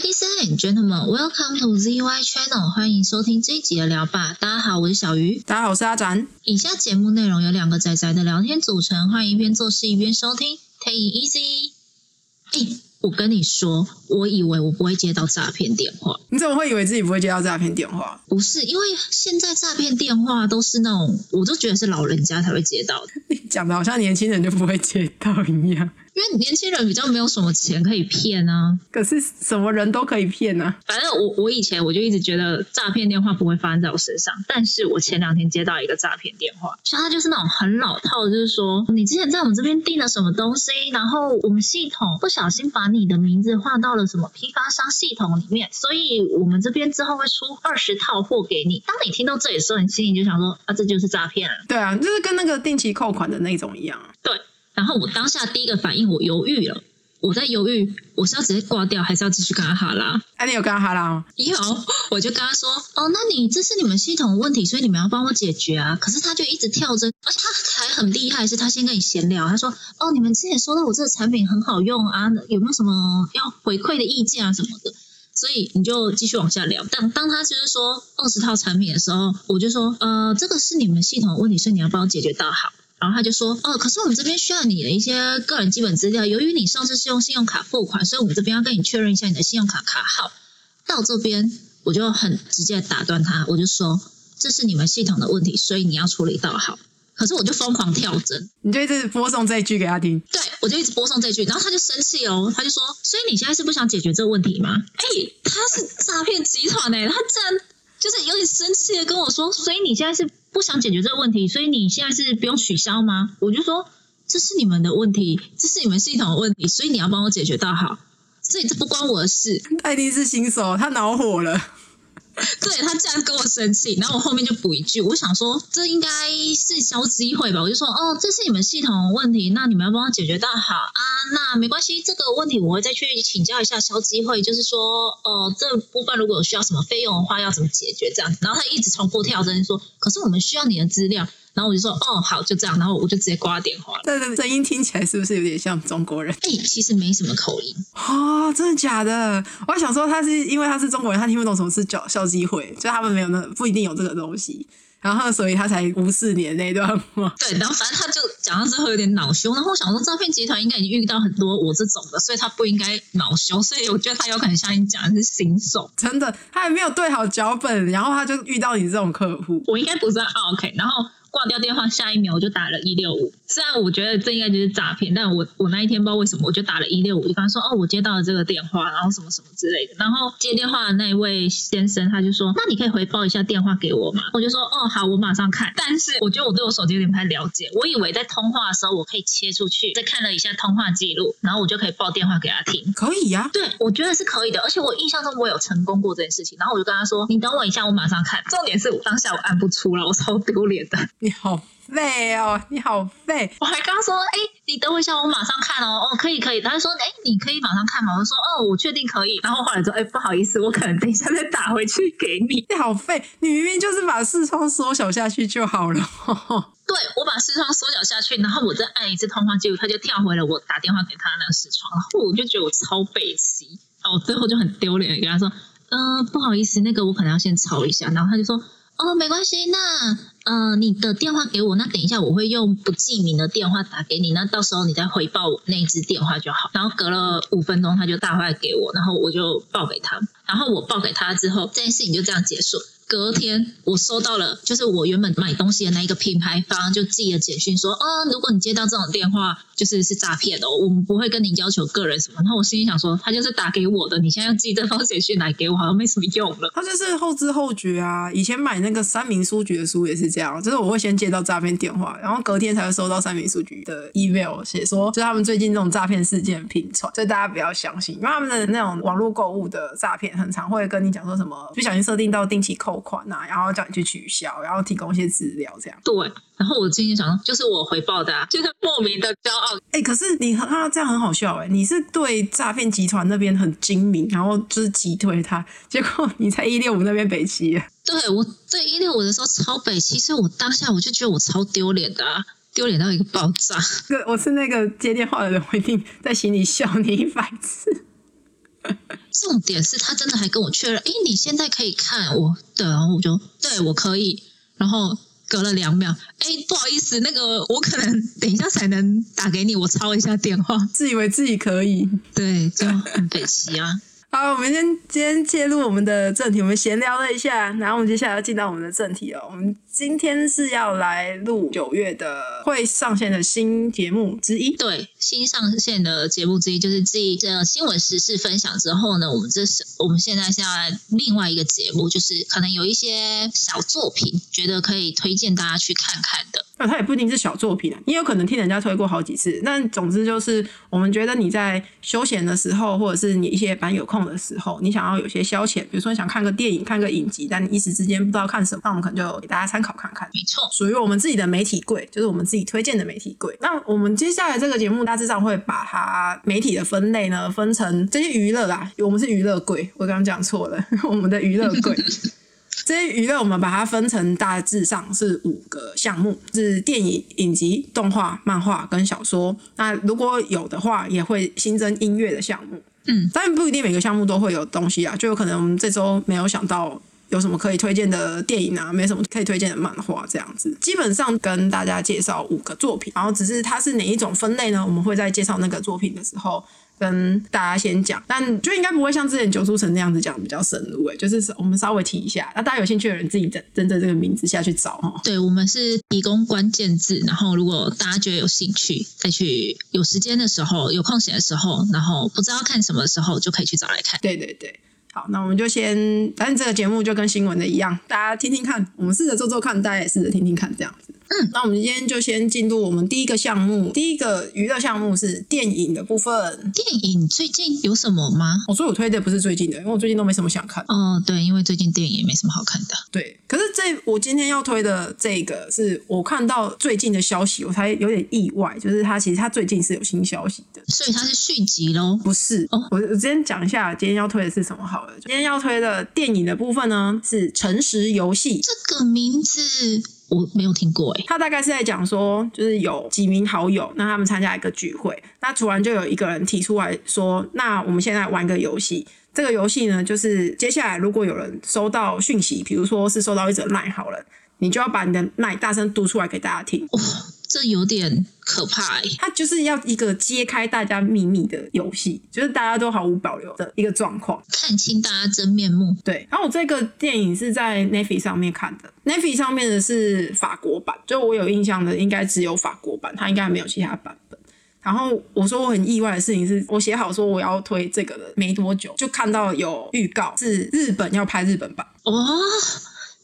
Ladies and gentlemen, welcome to ZY Channel，欢迎收听这一集的聊吧。大家好，我是小鱼。大家好，我是阿展。以下节目内容由两个仔仔的聊天组成，欢迎一边做事一边收听，Take it easy。哎，我跟你说，我以为我不会接到诈骗电话，你怎么会以为自己不会接到诈骗电话？不是，因为现在诈骗电话都是那种，我就觉得是老人家才会接到的。你讲的好像年轻人就不会接到一样。因为年轻人比较没有什么钱可以骗啊，可是什么人都可以骗啊？反正我我以前我就一直觉得诈骗电话不会发生在我身上，但是我前两天接到一个诈骗电话，像他就是那种很老套，就是说你之前在我们这边订了什么东西，然后我们系统不小心把你的名字划到了什么批发商系统里面，所以我们这边之后会出二十套货给你。当你听到这里的时候，你心里就想说啊，这就是诈骗了。对啊，就是跟那个定期扣款的那种一样。对。然后我当下第一个反应，我犹豫了，我在犹豫，我是要直接挂掉，还是要继续跟他哈拉？哎，你有跟他哈拉吗？有，我就跟他说，哦，那你这是你们系统问题，所以你们要帮我解决啊。可是他就一直跳针，而且他还很厉害，是他先跟你闲聊，他说，哦，你们之前说到我这个产品很好用啊，有没有什么要回馈的意见啊什么的？所以你就继续往下聊。但当他就是说二十套产品的时候，我就说，呃，这个是你们系统问题，所以你要帮我解决到好。然后他就说：“哦，可是我们这边需要你的一些个人基本资料。由于你上次是用信用卡付款，所以我们这边要跟你确认一下你的信用卡卡号。”到这边我就很直接打断他，我就说：“这是你们系统的问题，所以你要处理到好。”可是我就疯狂跳针，你就一直播送这一句给他听。对，我就一直播送这句，然后他就生气哦，他就说：“所以你现在是不想解决这个问题吗？”哎，他是诈骗集团哎，他竟然就是有点生气的跟我说：“所以你现在是？”不想解决这个问题，所以你现在是不用取消吗？我就说这是你们的问题，这是你们系统的问题，所以你要帮我解决到好。所以这不关我的事。艾迪是新手，他恼火了。对他竟然跟我生气，然后我后面就补一句，我想说这应该是消机会吧，我就说哦，这是你们系统问题，那你们要帮我解决到好啊，那没关系，这个问题我会再去请教一下消机会，就是说哦，这部分如果有需要什么费用的话，要怎么解决这样子，然后他一直重复跳针说，可是我们需要你的资料。然后我就说，哦，好，就这样。然后我就直接挂电话。对对，声音听起来是不是有点像中国人？哎，其实没什么口音。啊，真的假的？我还想说他是因为他是中国人，他听不懂什么是叫校机会，就他们没有那不一定有这个东西。然后所以他才无视你的那段话。对，然后反正他就讲到之后有点恼羞。然后我想说，诈骗集团应该已经遇到很多我这种的，所以他不应该恼羞。所以我觉得他有可能像你讲的是新手，真的，他还没有对好脚本，然后他就遇到你这种客户。我应该不是 OK，然后。挂掉电话，下一秒我就打了一六五。虽然我觉得这应该就是诈骗，但我我那一天不知道为什么，我就打了一六五，就跟他说：“哦，我接到了这个电话，然后什么什么之类的。”然后接电话的那一位先生他就说：“那你可以回报一下电话给我吗？”我就说：“哦，好，我马上看。”但是我觉得我对我手机有点不太了解，我以为在通话的时候我可以切出去，再看了一下通话记录，然后我就可以报电话给他听。可以呀，对，我觉得是可以的，而且我印象中我有成功过这件事情。然后我就跟他说：“你等我一下，我马上看。”重点是我当下我按不出来，我超丢脸的。你好。废哦，你好废！我还刚刚说，哎，你等我一下，我马上看哦。哦，可以可以。他就说，哎，你可以马上看吗？我说，哦，我确定可以。然后后来说，哎，不好意思，我可能等一下再打回去给你。你好废！你明明就是把视窗缩小下去就好了。对，我把视窗缩小下去，然后我再按一次通话记录，他就跳回了我打电话给他那个视窗。然后我就觉得我超背气，哦，最后就很丢脸，跟他说，嗯，不好意思，那个我可能要先抄一下。然后他就说。哦，没关系，那呃，你的电话给我，那等一下我会用不记名的电话打给你，那到时候你再回报我那支电话就好。然后隔了五分钟，他就打回来给我，然后我就报给他，然后我报给他之后，这件事情就这样结束。隔天我收到了，就是我原本买东西的那一个品牌方就寄了简讯说，哦，如果你接到这种电话，就是是诈骗的，我们不会跟你要求个人什么。然后我心里想说，他就是打给我的，你现在要寄这封简讯来给我，好像没什么用了。他就是后知后觉啊，以前买那个三明书局的书也是这样，就是我会先接到诈骗电话，然后隔天才会收到三明书局的 email，写说就是他们最近这种诈骗事件频传，所以大家不要相信，因为他们的那种网络购物的诈骗，很常会跟你讲说什么不小心设定到定期扣。款啊，然后叫你去取消，然后提供一些资料，这样。对，然后我今天想，就是我回报的，啊就是莫名的骄傲。哎，可是你他这样很好笑哎，你是对诈骗集团那边很精明，然后就是击退他，结果你在一六五那边北齐。对我在一六五的时候超北齐，所以我当下我就觉得我超丢脸的啊，丢脸到一个爆炸。对，我是那个接电话的人，我一定在心里笑你一百次。重点是他真的还跟我确认，哎，你现在可以看我，对，然后我就对我可以，然后隔了两秒，哎，不好意思，那个我可能等一下才能打给你，我抄一下电话，自以为自己可以。对，就很北齐啊。好，我们先今天切入我们的正题，我们闲聊了一下，然后我们接下来要进到我们的正题哦。我们今天是要来录九月的会上线的新节目之一。对，新上线的节目之一就是继这新闻时事分享之后呢，我们这是我们现在是要来另外一个节目，就是可能有一些小作品，觉得可以推荐大家去看看的。那它也不一定是小作品啊，你有可能听人家推过好几次。但总之就是，我们觉得你在休闲的时候，或者是你一些蛮有空的时候，你想要有些消遣，比如说你想看个电影、看个影集，但你一时之间不知道看什么，那我们可能就给大家参考看看。没错，属于我们自己的媒体柜，就是我们自己推荐的媒体柜。那我们接下来这个节目大致上会把它媒体的分类呢分成这些娱乐啦，我们是娱乐柜，我刚刚讲错了，我们的娱乐柜。这些娱乐我们把它分成大致上是五个项目，是电影、影集、动画、漫画跟小说。那如果有的话，也会新增音乐的项目。嗯，当然不一定每个项目都会有东西啊，就有可能我们这周没有想到有什么可以推荐的电影啊，没什么可以推荐的漫画这样子。基本上跟大家介绍五个作品，然后只是它是哪一种分类呢？我们会在介绍那个作品的时候。跟大家先讲，但就应该不会像之前九书城那样子讲比较深入诶，就是我们稍微提一下，那大家有兴趣的人自己在跟着这个名字下去找哈。对，我们是提供关键字，然后如果大家觉得有兴趣，再去有时间的时候、有空闲的时候，然后不知道看什么的时候，就可以去找来看。对对对。好，那我们就先，反正这个节目就跟新闻的一样，大家听听看，我们试着做做看，大家也试着听听看，这样子。嗯，那我们今天就先进入我们第一个项目，第一个娱乐项目是电影的部分。电影最近有什么吗？我说我推的不是最近的，因为我最近都没什么想看。哦，对，因为最近电影也没什么好看的。对，可是这我今天要推的这个是我看到最近的消息，我才有点意外，就是它其实它最近是有新消息的，所以它是续集喽？不是，哦，我我先讲一下今天要推的是什么好了。今天要推的电影的部分呢是《诚实游戏》，这个名字。我没有听过哎，他大概是在讲说，就是有几名好友，那他们参加一个聚会，那突然就有一个人提出来说，那我们现在玩个游戏，这个游戏呢，就是接下来如果有人收到讯息，比如说是收到一则赖好了，你就要把你的赖大声读出来给大家听。这有点可怕哎，它就是要一个揭开大家秘密的游戏，就是大家都毫无保留的一个状况，看清大家真面目。对，然后我这个电影是在 n e f i 上面看的 n e f i 上面的是法国版，就我有印象的应该只有法国版，它应该没有其他版本。然后我说我很意外的事情是，我写好说我要推这个的没多久，就看到有预告是日本要拍日本版哦。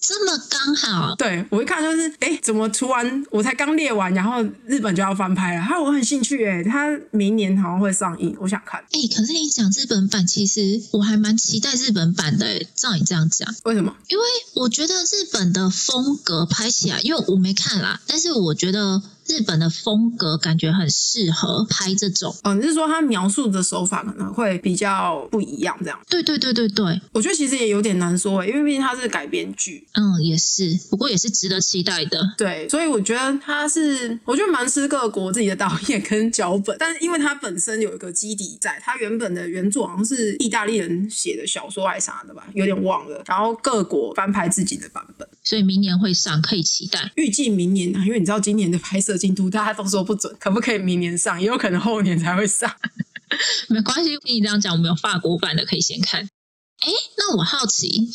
这么刚好，对我一看就是，哎，怎么突然我才刚列完，然后日本就要翻拍了？哈，我很兴趣，哎，他明年好像会上映，我想看。哎，可是你讲日本版，其实我还蛮期待日本版的。照你这样讲，为什么？因为我觉得日本的风格拍起来，因为我没看啦，但是我觉得。日本的风格感觉很适合拍这种哦，你是说他描述的手法可能会比较不一样，这样？对对对对对，我觉得其实也有点难说，因为毕竟它是改编剧。嗯，也是，不过也是值得期待的。对，所以我觉得他是，我觉得蛮吃各国自己的导演跟脚本，但是因为它本身有一个基底在，它原本的原作好像是意大利人写的小说还是啥的吧，有点忘了。然后各国翻拍自己的版本，所以明年会上，可以期待。预计明年啊，因为你知道今年的拍摄。进度大家都说不准，可不可以明年上？也有可能后年才会上。没关系，听你这样讲，我们有法国版的可以先看。哎，那我好奇，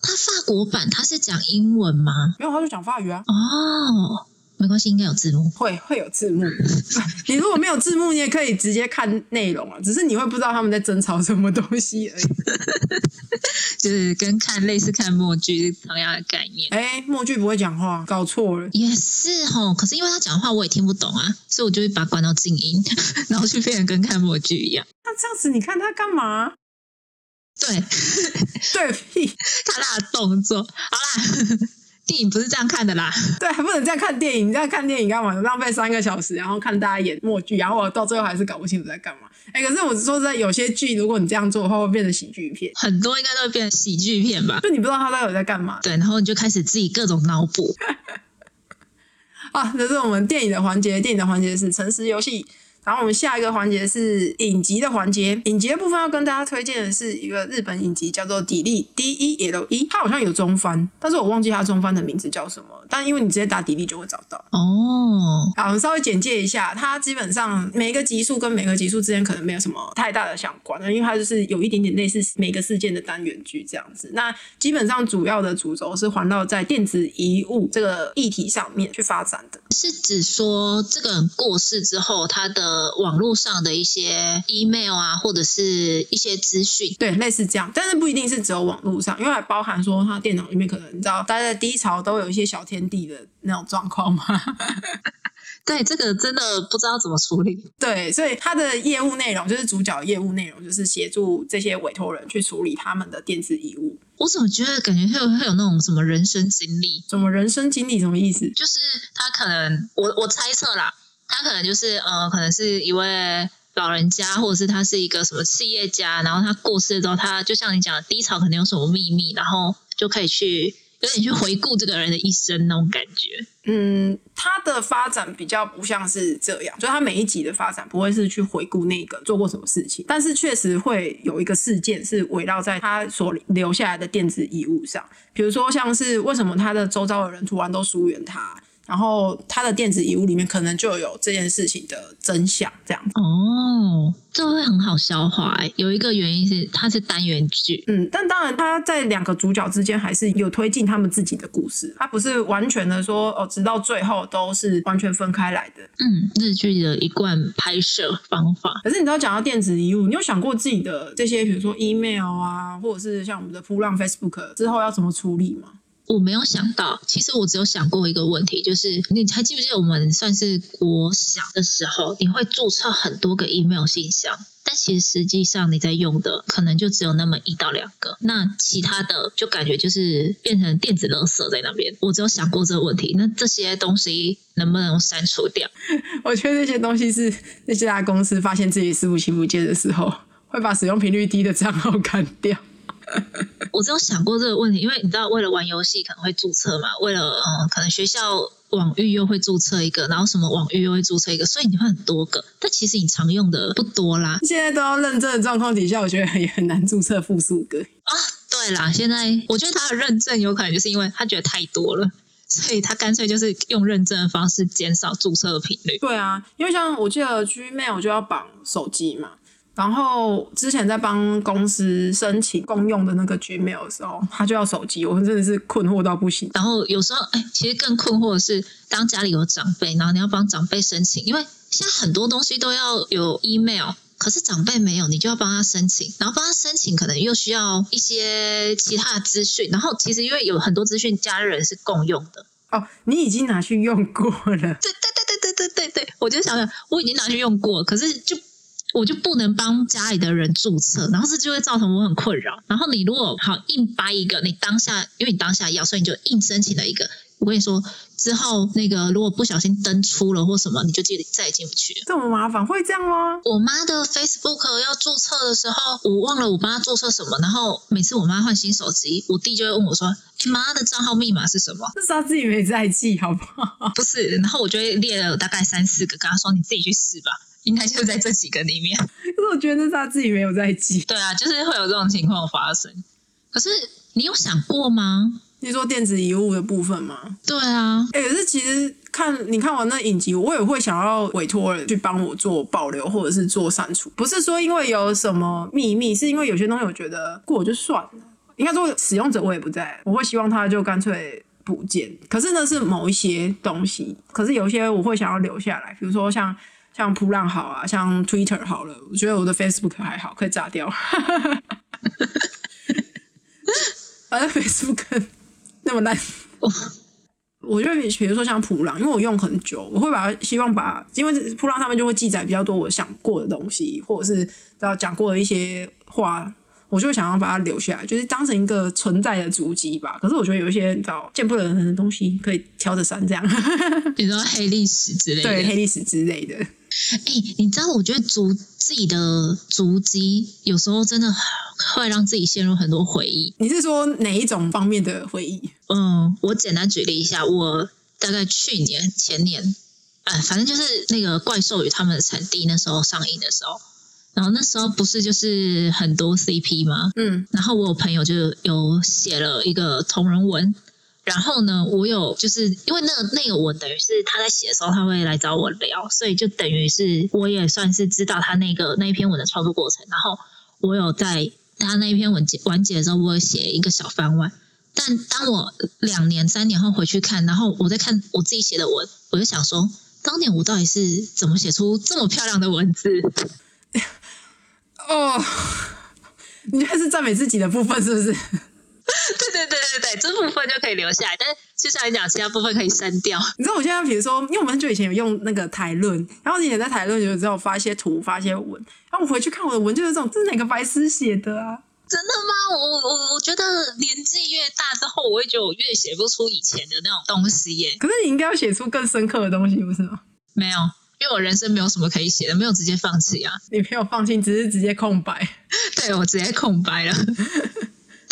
他法国版他是讲英文吗？没有，他就讲法语啊。哦。没关系，应该有字幕，会会有字幕。你如果没有字幕，你也可以直接看内容啊，只是你会不知道他们在争吵什么东西而已。就是跟看类似看默剧同样的概念。哎，默剧不会讲话，搞错了。也是哦，可是因为他讲话我也听不懂啊，所以我就会把关到静音，然后就变成跟看默剧一样。那这样子，你看他干嘛？对对，屁，他那个动作，好啦。电影不是这样看的啦，对，还不能这样看电影。你这样看电影干嘛？浪费三个小时，然后看大家演默剧，然后我到最后还是搞不清楚在干嘛。哎，可是我说在有些剧，如果你这样做的话，会变成喜剧片。很多应该都会变成喜剧片吧？就你不知道他到底在干嘛。对，然后你就开始自己各种脑补。啊，这是我们电影的环节。电影的环节是诚实游戏。然后我们下一个环节是影集的环节，影集的部分要跟大家推荐的是一个日本影集，叫做《砥砺 D E L E》，它好像有中翻，但是我忘记它中翻的名字叫什么。但因为你直接打砥砺就会找到。哦，好，我们稍微简介一下，它基本上每个集数跟每个集数之间可能没有什么太大的相关，因为它就是有一点点类似每个事件的单元剧这样子。那基本上主要的主轴是环绕在电子遗物这个议题上面去发展的。是指说这个人过世之后，他的网络上的一些 email 啊，或者是一些资讯，对，类似这样，但是不一定是只有网络上，因为还包含说他电脑里面可能你知道大家在低潮都有一些小天地的那种状况吗。对这个真的不知道怎么处理。对，所以他的业务内容就是主角业务内容就是协助这些委托人去处理他们的电子遗物。我怎么觉得感觉会有会有那种什么人生经历？什么人生经历？什么意思？就是他可能，我我猜测啦，他可能就是呃，可能是一位老人家，或者是他是一个什么企业家，然后他过世之后，他就像你讲的低潮，可能有什么秘密，然后就可以去有点去回顾这个人的一生那种感觉。嗯，他的发展比较不像是这样，就是他每一集的发展不会是去回顾那个做过什么事情，但是确实会有一个事件是围绕在他所留下来的电子遗物上，比如说像是为什么他的周遭的人突然都疏远他。然后他的电子遗物里面可能就有这件事情的真相，这样子。哦，这会很好消化哎。有一个原因是它是单元剧，嗯，但当然他在两个主角之间还是有推进他们自己的故事，他不是完全的说哦，直到最后都是完全分开来的。嗯，日剧的一贯拍摄方法。可是你知道讲到电子遗物，你有想过自己的这些，比如说 email 啊，或者是像我们的扑浪 Facebook 之后要怎么处理吗？我没有想到，其实我只有想过一个问题，就是你还记不记得我们算是国小的时候，你会注册很多个 email 信箱，但其实实际上你在用的可能就只有那么一到两个，那其他的就感觉就是变成电子垃圾在那边。我只有想过这个问题，那这些东西能不能删除掉？我觉得这些东西是那些大公司发现自己伺服器不见的时候，会把使用频率低的账号 砍掉。我只有想过这个问题，因为你知道，为了玩游戏可能会注册嘛，为了嗯，可能学校网域又会注册一个，然后什么网域又会注册一个，所以你会很多个。但其实你常用的不多啦。现在都要认证的状况底下，我觉得也很难注册复数个啊。对啦，现在我觉得他的认证有可能就是因为他觉得太多了，所以他干脆就是用认证的方式减少注册的频率。对啊，因为像我记得 Gmail 就要绑手机嘛。然后之前在帮公司申请公用的那个 Gmail 的时候，他就要手机，我真的是困惑到不行。然后有时候，哎，其实更困惑的是，当家里有长辈，然后你要帮长辈申请，因为现在很多东西都要有 email，可是长辈没有，你就要帮他申请，然后帮他申请，可能又需要一些其他的资讯。然后其实因为有很多资讯，家人是共用的。哦，你已经拿去用过了？对对对对对对对对，我就想想，我已经拿去用过，可是就。我就不能帮家里的人注册，然后这就会造成我很困扰。然后你如果好硬掰一个，你当下因为你当下要，所以你就硬申请了一个。我跟你说，之后那个如果不小心登出了或什么，你就记得再也进不去了。这么麻烦，会这样吗？我妈的 Facebook 要注册的时候，我忘了我帮她注册什么，然后每次我妈换新手机，我弟就会问我说：“哎，妈的账号密码是什么？”这是他自己没在记，好不好？不是，然后我就会列了大概三四个，跟他说：“你自己去试吧。”应该就是在这几个里面，可是我觉得那是他自己没有在记。对啊，就是会有这种情况发生。可是你有想过吗？你说电子遗物的部分吗？对啊，哎，可是其实看你看完那影集，我也会想要委托人去帮我做保留或者是做删除。不是说因为有什么秘密，是因为有些东西我觉得过就算了。应该说使用者我也不在，我会希望他就干脆不见。可是那，是某一些东西，可是有些我会想要留下来，比如说像。像扑浪好啊，像 Twitter 好了，我觉得我的 Facebook 还好，可以炸掉。反正 Facebook 那么烂，我觉得比如说像普浪，因为我用很久，我会把它希望把，因为普浪上面就会记载比较多我想过的东西，或者是要讲过的一些话。我就想要把它留下来，就是当成一个存在的足迹吧。可是我觉得有一些找见不得人的东西，可以挑着删这样。比如说黑历史之类的，对黑历史之类的。哎，你知道，我觉得足自己的足迹有时候真的会让自己陷入很多回忆。你是说哪一种方面的回忆？嗯，我简单举例一下，我大概去年前年哎，反正就是那个怪兽与他们的产地那时候上映的时候，然后那时候不是就是很多 CP 吗？嗯，然后我有朋友就有写了一个同人文，然后呢，我有就是因为那个那个文等于是他在写的时候他会来找我聊，所以就等于是我也算是知道他那个那一篇文的创作过程，然后我有在他那一篇文结完结的时候，我有写一个小番外。但当我两年三年后回去看，然后我在看我自己写的文，我就想说，当年我到底是怎么写出这么漂亮的文字？哦，你觉得是赞美自己的部分是不是？这部分就可以留下来，但是接下来讲，其他部分可以删掉。你知道我现在，比如说，因为我们很久以前有用那个台论，然后以前在台论有时候发一些图、发一些文，然后我回去看我的文，就是这种，这是哪个白痴写的啊？真的吗？我我我觉得年纪越大之后，我会觉得我越写不出以前的那种东西耶。可是你应该要写出更深刻的东西，不是吗？没有，因为我人生没有什么可以写的，没有直接放弃啊。你没有放弃，只是直接空白。对我直接空白了。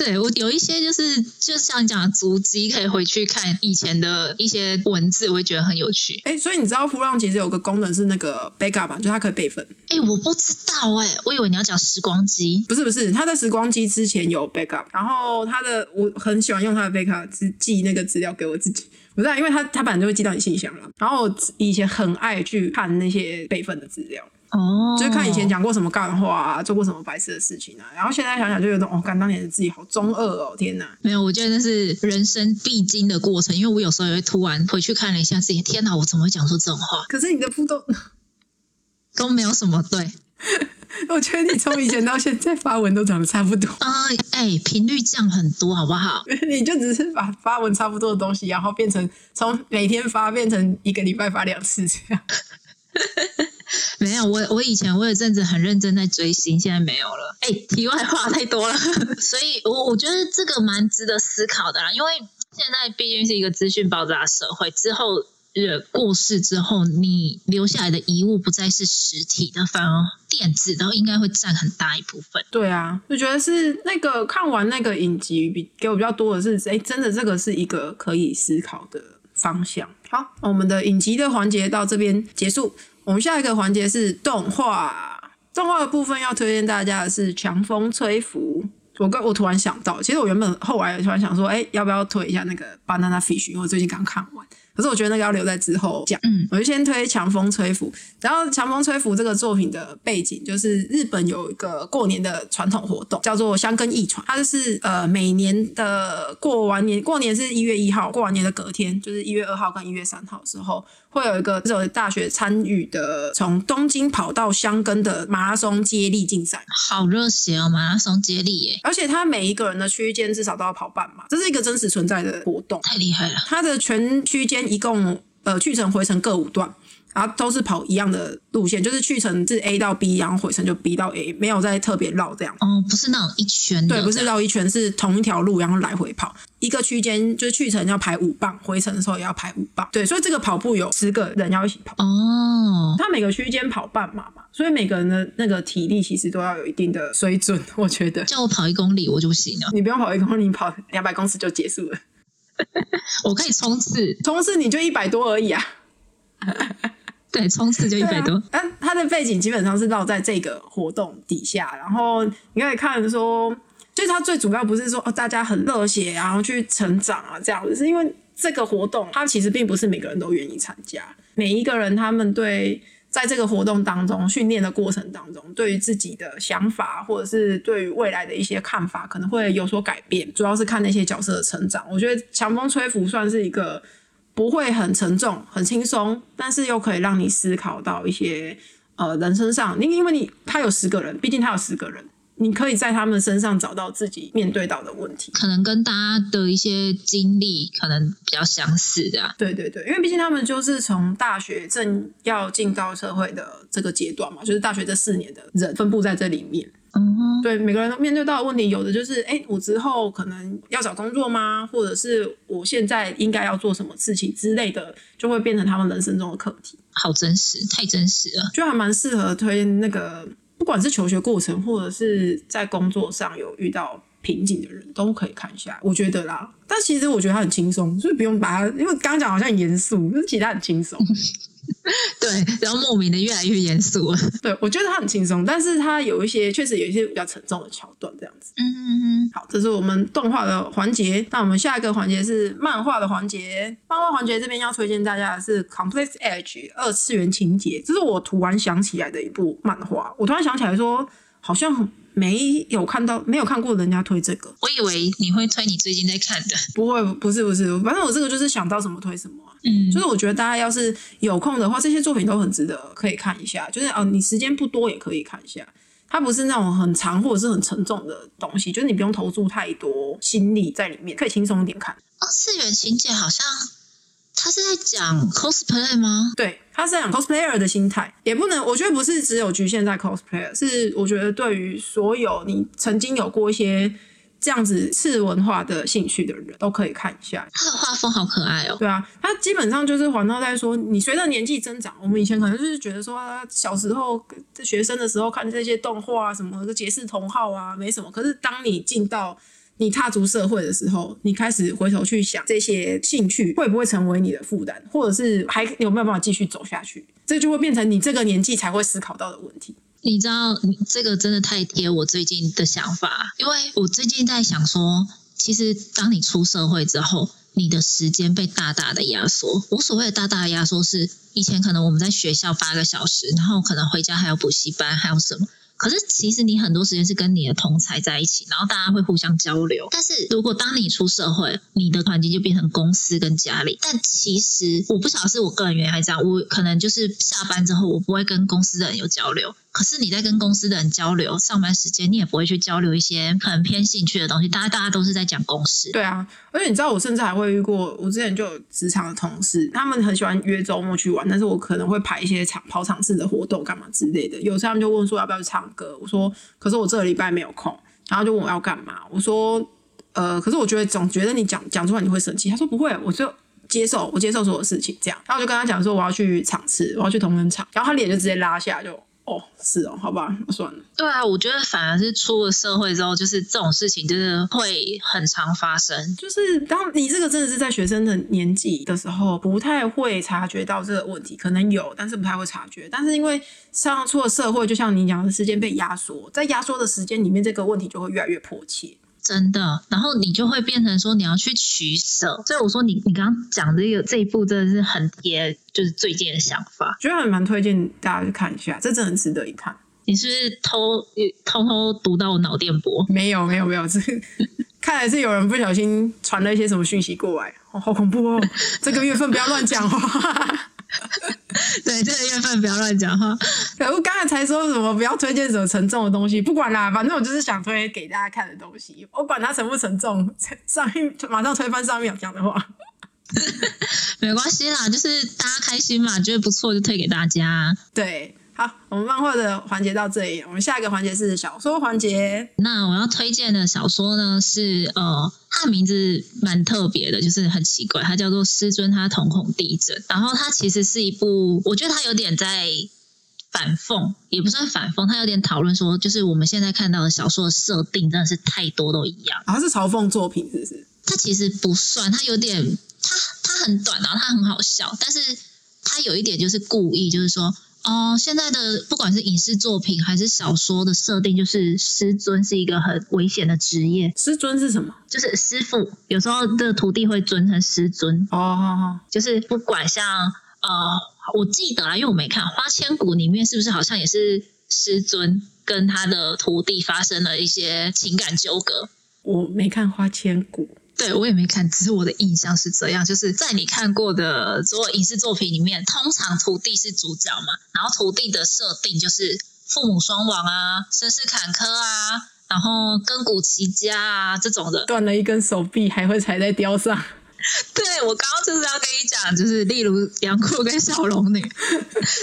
对我有一些就是，就像你讲的足迹，可以回去看以前的一些文字，我会觉得很有趣。哎，所以你知道扑浪其实有个功能是那个 backup 吧，就它可以备份。哎，我不知道哎、我以为你要讲时光机。不是不是，它在时光机之前有 backup，然后它的我很喜欢用它的 backup 寄寄那个资料给我自己。不是、啊，因为它它本来就会寄到你信箱了。然后我以前很爱去看那些备份的资料。哦，就是看以前讲过什么干话啊，做过什么白痴的事情啊，然后现在想想就有种哦，干当年的自己好中二哦，天哪！没有，我觉得那是人生必经的过程，因为我有时候也会突然回去看了一下自己，天哪，我怎么会讲出这种话？可是你的互动，都没有什么对 我觉得你从以前到现在发文都长得差不多，啊，哎、频率降很多，好不好？你就只是把发文差不多的东西，然后变成从每天发变成一个礼拜发两次这样。没有，我我以前我有阵子很认真在追星，现在没有了。哎、题外话太多了，所以我我觉得这个蛮值得思考的啦，因为现在毕竟是一个资讯爆炸社会，之后呃过世之后，你留下来的遗物不再是实体的，反而电子的应该会占很大一部分。对啊，我觉得是那个看完那个影集比给我比较多的是，哎，真的这个是一个可以思考的方向。好，我们的影集的环节到这边结束。我们下一个环节是动画，动画的部分要推荐大家的是《强风吹拂》。我刚我突然想到，其实我原本后来突然想说，哎，要不要推一下那个《Banana Fish》？因为我最近刚看完，可是我觉得那个要留在之后讲。嗯，我就先推《强风吹拂》，然后《强风吹拂》这个作品的背景就是日本有一个过年的传统活动，叫做香根驿传。它就是呃每年的过完年，过年是一月一号，过完年的隔天就是一月二号跟一月三号的时候，会有一个这种大学参与的从东京跑到香根的马拉松接力竞赛。好热血哦，马拉松接力耶，而且他每一个人的区间至少都要跑半马，这是一个真实存在的活动。太厉害了。它的全区间一共呃去程回程各五段，然后都是跑一样的路线，就是去程是 A 到 B，然后回程就 B 到 A，没有再特别绕这样。哦，不是那种一圈的，对，不是绕一圈，是同一条路，然后来回跑。一个区间就是去程要排五磅，回程的时候也要排五磅。对，所以这个跑步有十个人要一起跑。哦，他每个区间跑半马嘛，所以每个人的那个体力其实都要有一定的水准，我觉得。叫我跑一公里我就不行了，你不用跑一公里，你跑两百公尺就结束了。我可以冲刺，冲刺你就一百多而已啊。对，冲刺就一百多。但它的背景基本上是绕在这个活动底下，然后你可以看说，就是它最主要不是说哦大家很热血，然后去成长啊这样子，是因为这个活动它其实并不是每个人都愿意参加，每一个人他们对在这个活动当中训练的过程当中，对于自己的想法或者是对于未来的一些看法可能会有所改变，主要是看那些角色的成长。我觉得《强风吹拂》算是一个。不会很沉重、很轻松，但是又可以让你思考到一些呃人身上。因因为你他有十个人，毕竟他有十个人，你可以在他们身上找到自己面对到的问题。可能跟大家的一些经历可能比较相似的、啊。对对对，因为毕竟他们就是从大学正要进到社会的这个阶段嘛，就是大学这四年的人分布在这里面。嗯哼，对，每个人都面对到的问题，有的就是，哎，我之后可能要找工作吗？或者是我现在应该要做什么事情之类的，就会变成他们人生中的课题。好真实，太真实了。就还蛮适合推那个，不管是求学过程，或者是在工作上有遇到瓶颈的人都可以看一下，我觉得啦。但其实我觉得它很轻松，所以不用把它，因为刚刚讲好像很严肃，就是其实它很轻松。对，然后莫名的越来越严肃了。对，我觉得它很轻松，但是它有一些确实有一些比较沉重的桥段，这样子。嗯嗯嗯，好，这是我们动画的环节。那我们下一个环节是漫画的环节。漫画环节这边要推荐大家的是《Complex Edge》二次元情节，这是我突然想起来的一部漫画。我突然想起来说，好像没有看到，没有看过人家推这个。我以为你会推你最近在看的。不会，不是，不是，反正我这个就是想到什么推什么啊、嗯，就是我觉得大家要是有空的话，这些作品都很值得可以看一下。就是哦，你时间不多也可以看一下。它不是那种很长或者是很沉重的东西，就是你不用投注太多心力在里面，可以轻松一点看。二次元情节好像他是在讲 cosplay 吗？对，他是在讲 cosplayer 的心态，也不能，我觉得不是只有局限在 cosplayer，是我觉得对于所有你曾经有过一些这样子次文化的兴趣的人都可以看一下。他的画风好可爱哦。对啊，他基本上就是环绕在说，你随着年纪增长，我们以前可能就是觉得说，啊小时候在学生的时候看这些动画啊，什么个杰士同号啊，没什么。可是当你进到你踏足社会的时候，你开始回头去想这些兴趣会不会成为你的负担，或者是还有没有办法继续走下去，这就会变成你这个年纪才会思考到的问题。你知道，你这个真的太贴我最近的想法，因为我最近在想说，其实当你出社会之后，你的时间被大大的压缩。我所谓的大大的压缩是，以前可能我们在学校八个小时，然后可能回家还有补习班，还有什么。可是其实你很多时间是跟你的同才在一起，然后大家会互相交流。但是如果当你出社会，你的团结就变成公司跟家里。但其实我不晓得是我个人原因还是这样，我可能就是下班之后我不会跟公司的人有交流。可是你在跟公司的人交流，上班时间你也不会去交流一些很偏兴趣的东西，大家大家都是在讲公事。对啊，而且你知道，我甚至还会遇过，我之前就有职场的同事，他们很喜欢约周末去玩，但是我可能会排一些场跑场次的活动干嘛之类的。有时候他们就问说要不要去唱歌，我说可是我这个礼拜没有空，然后就问我要干嘛，我说呃，可是我觉得总觉得你讲讲出来你会生气，他说不会，我就。接受，我接受所有事情，这样，然后我就跟他讲说我要去场次，我要去同仁场，然后他脸就直接拉下，就哦，是哦，好吧，那算了。对啊，我觉得反而是出了社会之后，就是这种事情就是会很常发生。就是当你这个真的是在学生的年纪的时候，不太会察觉到这个问题，可能有，但是不太会察觉。但是因为上出了社会，就像你讲的时间被压缩，在压缩的时间里面，这个问题就会越来越迫切。真的，然后你就会变成说你要去取舍，所以我说你你刚刚讲这个这一步真的是很贴，就是最近的想法。觉得还蛮推荐大家去看一下，这真的很值得一看。你是不是偷偷偷读到我脑电波？没有没有没有，这 看来是有人不小心传了一些什么讯息过来，哦，好恐怖哦！这个月份不要乱讲话。对，这个月份不要乱讲话。可我刚才才说什么不要推荐什么沉重的东西，不管啦，反正我就是想推给大家看的东西，我管它沉不沉重，上一马上推翻上面有讲的话。没关系啦，就是大家开心嘛，觉得不错就推给大家。对，好，我们漫画的环节到这里，我们下一个环节是小说环节。那我要推荐的小说呢是呃，它的名字蛮特别的，就是很奇怪，它叫做《师尊他瞳孔地震》，然后它其实是一部，我觉得它有点在反讽，也不算反讽，它有点讨论说，就是我们现在看到的小说的设定真的是太多都一样。啊，它是嘲讽作品，是不是？它其实不算，它有点，它它很短，然后它很好笑，但是它有一点就是故意，就是说，哦，现在的不管是影视作品还是小说的设定，就是师尊是一个很危险的职业，师尊是什么？就是师傅，有时候的徒弟会尊称师尊，哦，好好，就是不管像呃，我记得啊，因为我没看《花千骨》里面是不是好像也是师尊跟他的徒弟发生了一些情感纠葛。我没看《花千骨》。对，我也没看，只是我的印象是这样，就是在你看过的所有影视作品里面，通常徒弟是主角嘛，然后徒弟的设定就是父母双亡啊，身世坎坷啊，然后根骨齐家啊这种的。断了一根手臂还会踩在雕上。对，我刚刚就是要跟你讲，就是例如杨过跟小龙女，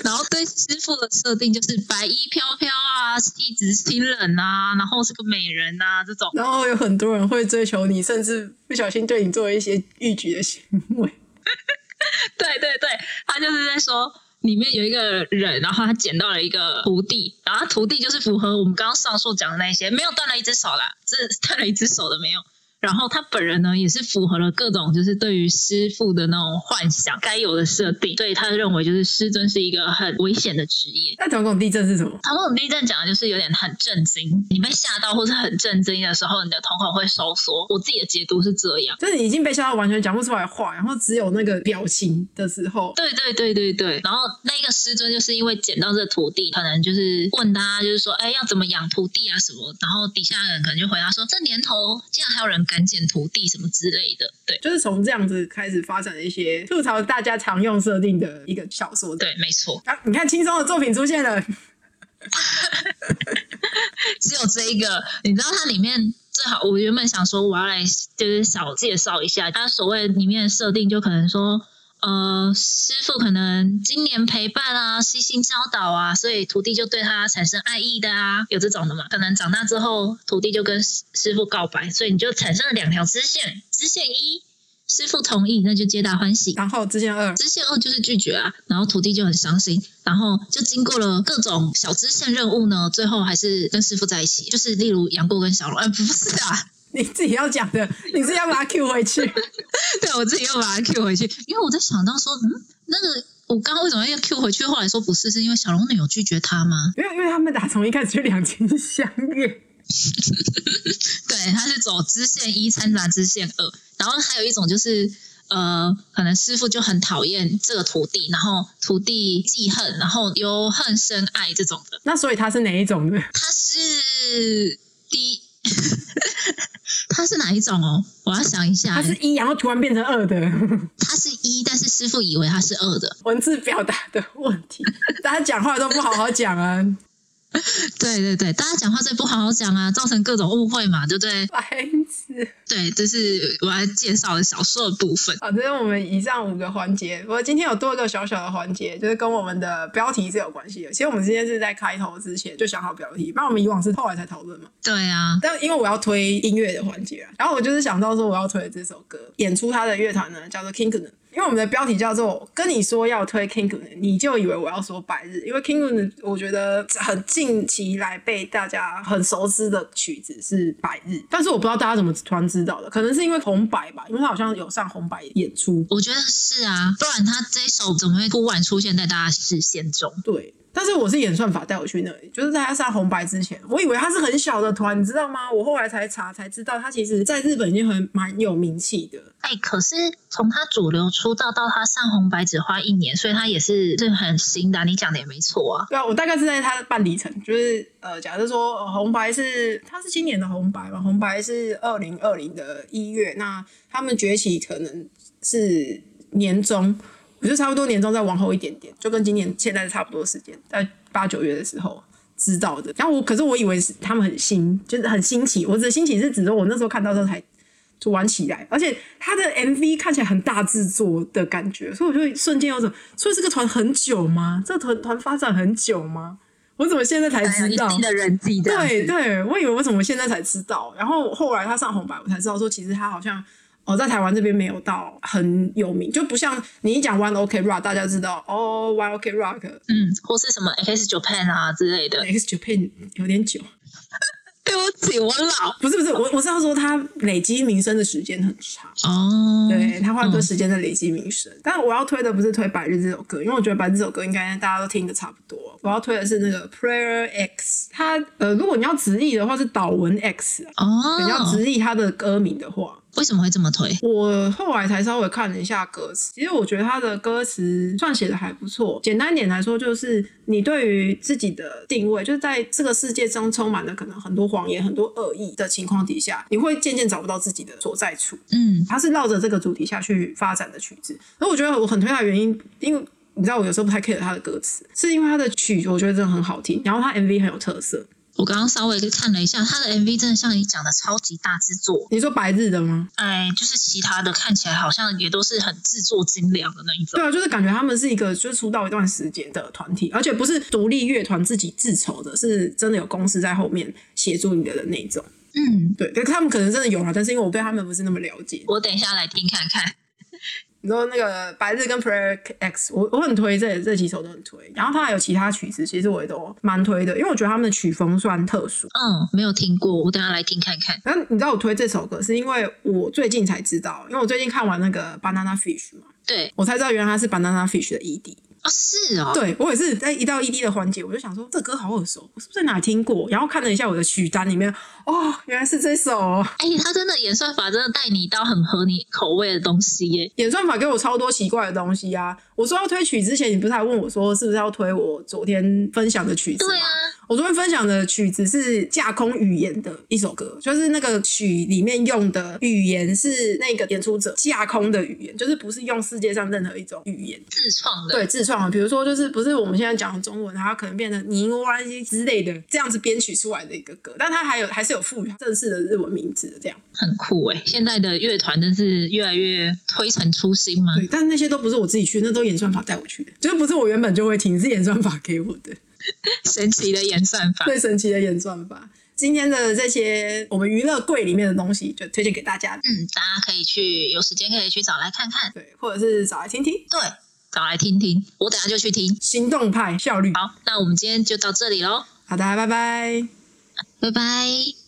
然后对师傅的设定就是白衣飘飘啊，气质清冷啊，然后是个美人啊这种。然后有很多人会追求你，甚至不小心对你做一些逾矩的行为。对对对，他就是在说，里面有一个人，然后他捡到了一个徒弟，然后他徒弟就是符合我们刚刚上述讲的那些，没有断了一只手啦，这断了一只手的没有。然后他本人呢，也是符合了各种就是对于师傅的那种幻想该有的设定，所以他认为就是师尊是一个很危险的职业。那瞳孔地震是什么？瞳孔地震讲的就是有点很震惊，你被吓到或是很震惊的时候，你的瞳孔会收缩。我自己的解读是这样，就是已经被吓到完全讲不出来话，然后只有那个表情的时候。对对对对对。然后那个师尊就是因为捡到这徒弟，可能就是问他，就是说，哎，要怎么养徒弟啊什么？然后底下人可能就回答说，这年头竟然还有人。赶紧土地什么之类的，对，就是从这样子开始发展的一些吐槽大家常用设定的一个小说。对，没错。啊，你看轻松的作品出现了，只有这一个。你知道它里面最好，我原本想说我要来就是小介绍一下它所谓里面的设定，就可能说。呃，师傅可能今年陪伴啊，悉心教导啊，所以徒弟就对他产生爱意的啊，有这种的嘛？可能长大之后，徒弟就跟师师傅告白，所以你就产生了两条支线。支线一，师傅同意，那就皆大欢喜。然后支线二，支线二就是拒绝啊，然后徒弟就很伤心，然后就经过了各种小支线任务呢，最后还是跟师傅在一起。就是例如杨过跟小龙，哎，不是的。你自己要讲的，你是要把它 Q 回去？对，我自己要把它 Q 回去，因为我在想到说，嗯，那个我刚刚为什么要 Q 回去？后来说不是，是因为小龙女有拒绝他吗？因为因为他们打从一开始就两情相悦。对，他是走支线一掺杂支线二，然后还有一种就是呃，可能师傅就很讨厌这个徒弟，然后徒弟记恨，然后由恨生爱这种的。那所以他是哪一种呢？他是第一。他是哪一种哦？我要想一下。他是一，然后突然变成二的。他是一，但是师傅以为他是二的。文字表达的问题，大家讲话都不好好讲啊。对对对，大家讲话最不好好讲啊，造成各种误会嘛，对不对？白痴。对，这是我要介绍的小说的部分。好，这是我们以上五个环节。我今天有多一个小小的环节，就是跟我们的标题是有关系的。其实我们今天是在开头之前就想好标题，不然我们以往是后来才讨论嘛。对啊。但因为我要推音乐的环节，然后我就是想到说我要推这首歌，演出他的乐团呢叫做 Kingdom。因为我们的标题叫做“跟你说要推 Kingdom”，你就以为我要说白日。因为 Kingdom 我觉得很近期来被大家很熟知的曲子是白日，但是我不知道大家怎么突然知道的，可能是因为红白吧，因为他好像有上红白演出。我觉得是啊，不然他这首怎么会突然出现在大家视线中？对。但是我是演算法带我去那里，就是在他上红白之前，我以为他是很小的团，你知道吗？我后来才查才知道，他其实在日本已经很蛮有名气的。哎，可是从他主流出道到他上红白只花一年，所以他也是是很新的。你讲的也没错啊。对啊，我大概是在他的半里程，就是呃，假设说红白是他是今年的红白嘛，红白是二零二零的一月，那他们崛起可能是年中。我就差不多年终再往后一点点，就跟今年现在差不多时间，在八九月的时候知道的。然后我可是我以为是他们很新，就是很新奇。我的新奇是指说我那时候看到时候才玩起来，而且他的 MV 看起来很大制作的感觉，所以我就瞬间有种，所以这个团很久吗？这个团团发展很久吗？我怎么现在才知道？的人际对对，我以为我怎么现在才知道？然后后来他上红白，我才知道说其实他好像。哦，在台湾这边没有到很有名，就不像你一讲 One OK Rock，大家知道哦，One OK Rock，嗯，或是什么 X Japan 啊之类的，X Japan 有点久。对不起，我老不是不是我我是要说他累积名声的时间很长哦，对他花很多时间在累积名声。但我要推的不是推《白日》这首歌，因为我觉得《白日》这首歌应该大家都听的差不多。我要推的是那个 Prayer X，它呃，如果你要直译的话是祷文 X 哦，你要直译它的歌名的话。为什么会这么推？我后来才稍微看了一下歌词，其实我觉得他的歌词算写的还不错。简单点来说，就是你对于自己的定位，就是在这个世界中充满了可能很多谎言、很多恶意的情况底下，你会渐渐找不到自己的所在处。嗯，他是绕着这个主题下去发展的曲子。而我觉得我很推他的原因，因为你知道我有时候不太 care 他的歌词，是因为他的曲我觉得真的很好听，然后他 MV 很有特色。我刚刚稍微看了一下，他的 MV 真的像你讲的超级大制作。你说白日的吗？哎，就是其他的看起来好像也都是很制作精良的那一种。对啊，就是感觉他们是一个就是出道一段时间的团体，而且不是独立乐团自己自筹的，是真的有公司在后面协助你的的那种。嗯，对，可他们可能真的有啊，但是因为我对他们不是那么了解，我等一下来听看看。你说那个白日跟 Prayer X，我我很推这这几首都很推。然后他还有其他曲子，其实我也都蛮推的，因为我觉得他们的曲风算特殊。嗯，没有听过，我等下来听看看。然后你知道我推这首歌，是因为我最近才知道，因为我最近看完那个 Banana Fish 嘛，对，我才知道原来它是 Banana Fish 的 ED。哦，是哦，对我也是在一到 ED 的环节，我就想说这歌好耳熟，我是不是在哪里听过？然后看了一下我的曲单里面，哦，原来是这首哦。哎，他真的演算法真的带你到很合你口味的东西耶。演算法给我超多奇怪的东西啊！我说要推曲之前，你不是还问我说是不是要推我昨天分享的曲子吗？对啊，我昨天分享的曲子是架空语言的一首歌，就是那个曲里面用的语言是那个演出者架空的语言，就是不是用世界上任何一种语言自创的。对自创的，比如说就是不是我们现在讲的中文，然后可能变成尼哇之类的这样子编曲出来的一个歌，但它还有还是有赋予正式的日文名字的这样。很酷哎！现在的乐团真是越来越推陈出新嘛。对，但是那些都不是我自己去，那都演算法带我去的，就是不是我原本就会听，是演算法给我的。神奇的演算法，最神奇的演算法。今天的这些我们娱乐柜里面的东西，就推荐给大家。嗯，大家可以去有时间可以去找来看看，对，或者是找来听听。对，找来听听，我等下就去听。行动派效率。好，那我们今天就到这里喽。好的，拜拜，拜拜。